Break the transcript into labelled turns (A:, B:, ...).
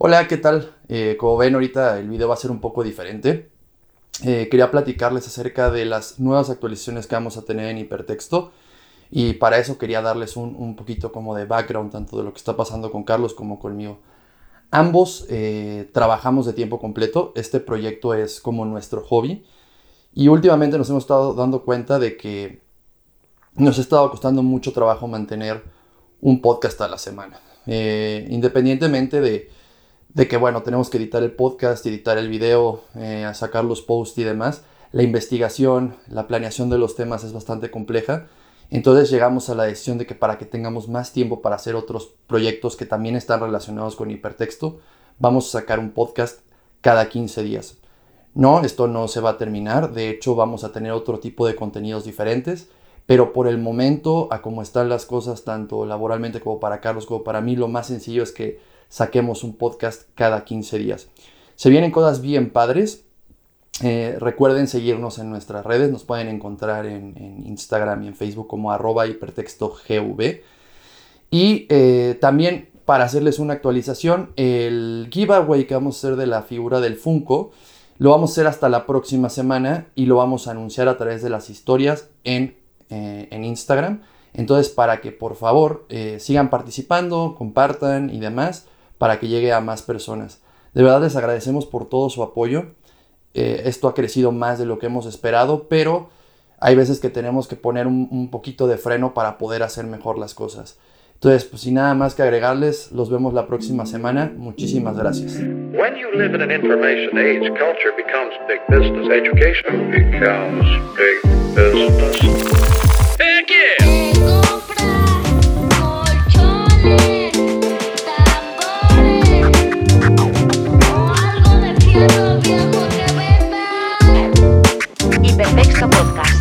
A: Hola, ¿qué tal? Eh, como ven ahorita el video va a ser un poco diferente. Eh, quería platicarles acerca de las nuevas actualizaciones que vamos a tener en hipertexto y para eso quería darles un, poquito como de background tanto de lo que está pasando con Carlos como conmigo. Ambos eh, trabajamos de tiempo completo, este proyecto es como nuestro hobby y últimamente nos hemos estado dando cuenta de que nos ha estado costando mucho trabajo mantener un podcast a la semana. independientemente de de que, bueno, tenemos que editar el podcast, editar el video, eh, sacar los posts y demás. La investigación, la planeación de los temas es bastante compleja. Entonces llegamos a la decisión de que para que tengamos más tiempo para hacer otros proyectos que también están relacionados con hipertexto, vamos a sacar un podcast cada 15 días. No, esto no se va a terminar. De hecho, vamos a tener otro tipo de contenidos diferentes. Pero por el momento, a cómo están las cosas, tanto laboralmente como para Carlos como para mí, lo más sencillo es que saquemos un podcast cada 15 días. Se vienen cosas bien padres. Eh, recuerden seguirnos en nuestras redes, nos pueden encontrar en, Instagram y en Facebook como arroba hipertextogv. Y eh, también para hacerles una actualización, el giveaway que vamos a hacer de la figura del Funko lo vamos a hacer hasta la próxima semana y lo vamos a anunciar a través de las historias en, eh, en Instagram. Entonces, para que por favor sigan participando, compartan y demás para que llegue a más personas. De verdad les agradecemos por todo su apoyo. Eh, esto ha crecido más de lo que hemos esperado, pero hay veces que tenemos que poner un, poquito de freno para poder hacer mejor las cosas. Entonces, pues sin nada más que agregarles, los vemos la próxima semana. Muchísimas gracias. When you live in an information age, culture becomes big business. Education becomes big business. Hipertexto Podcast.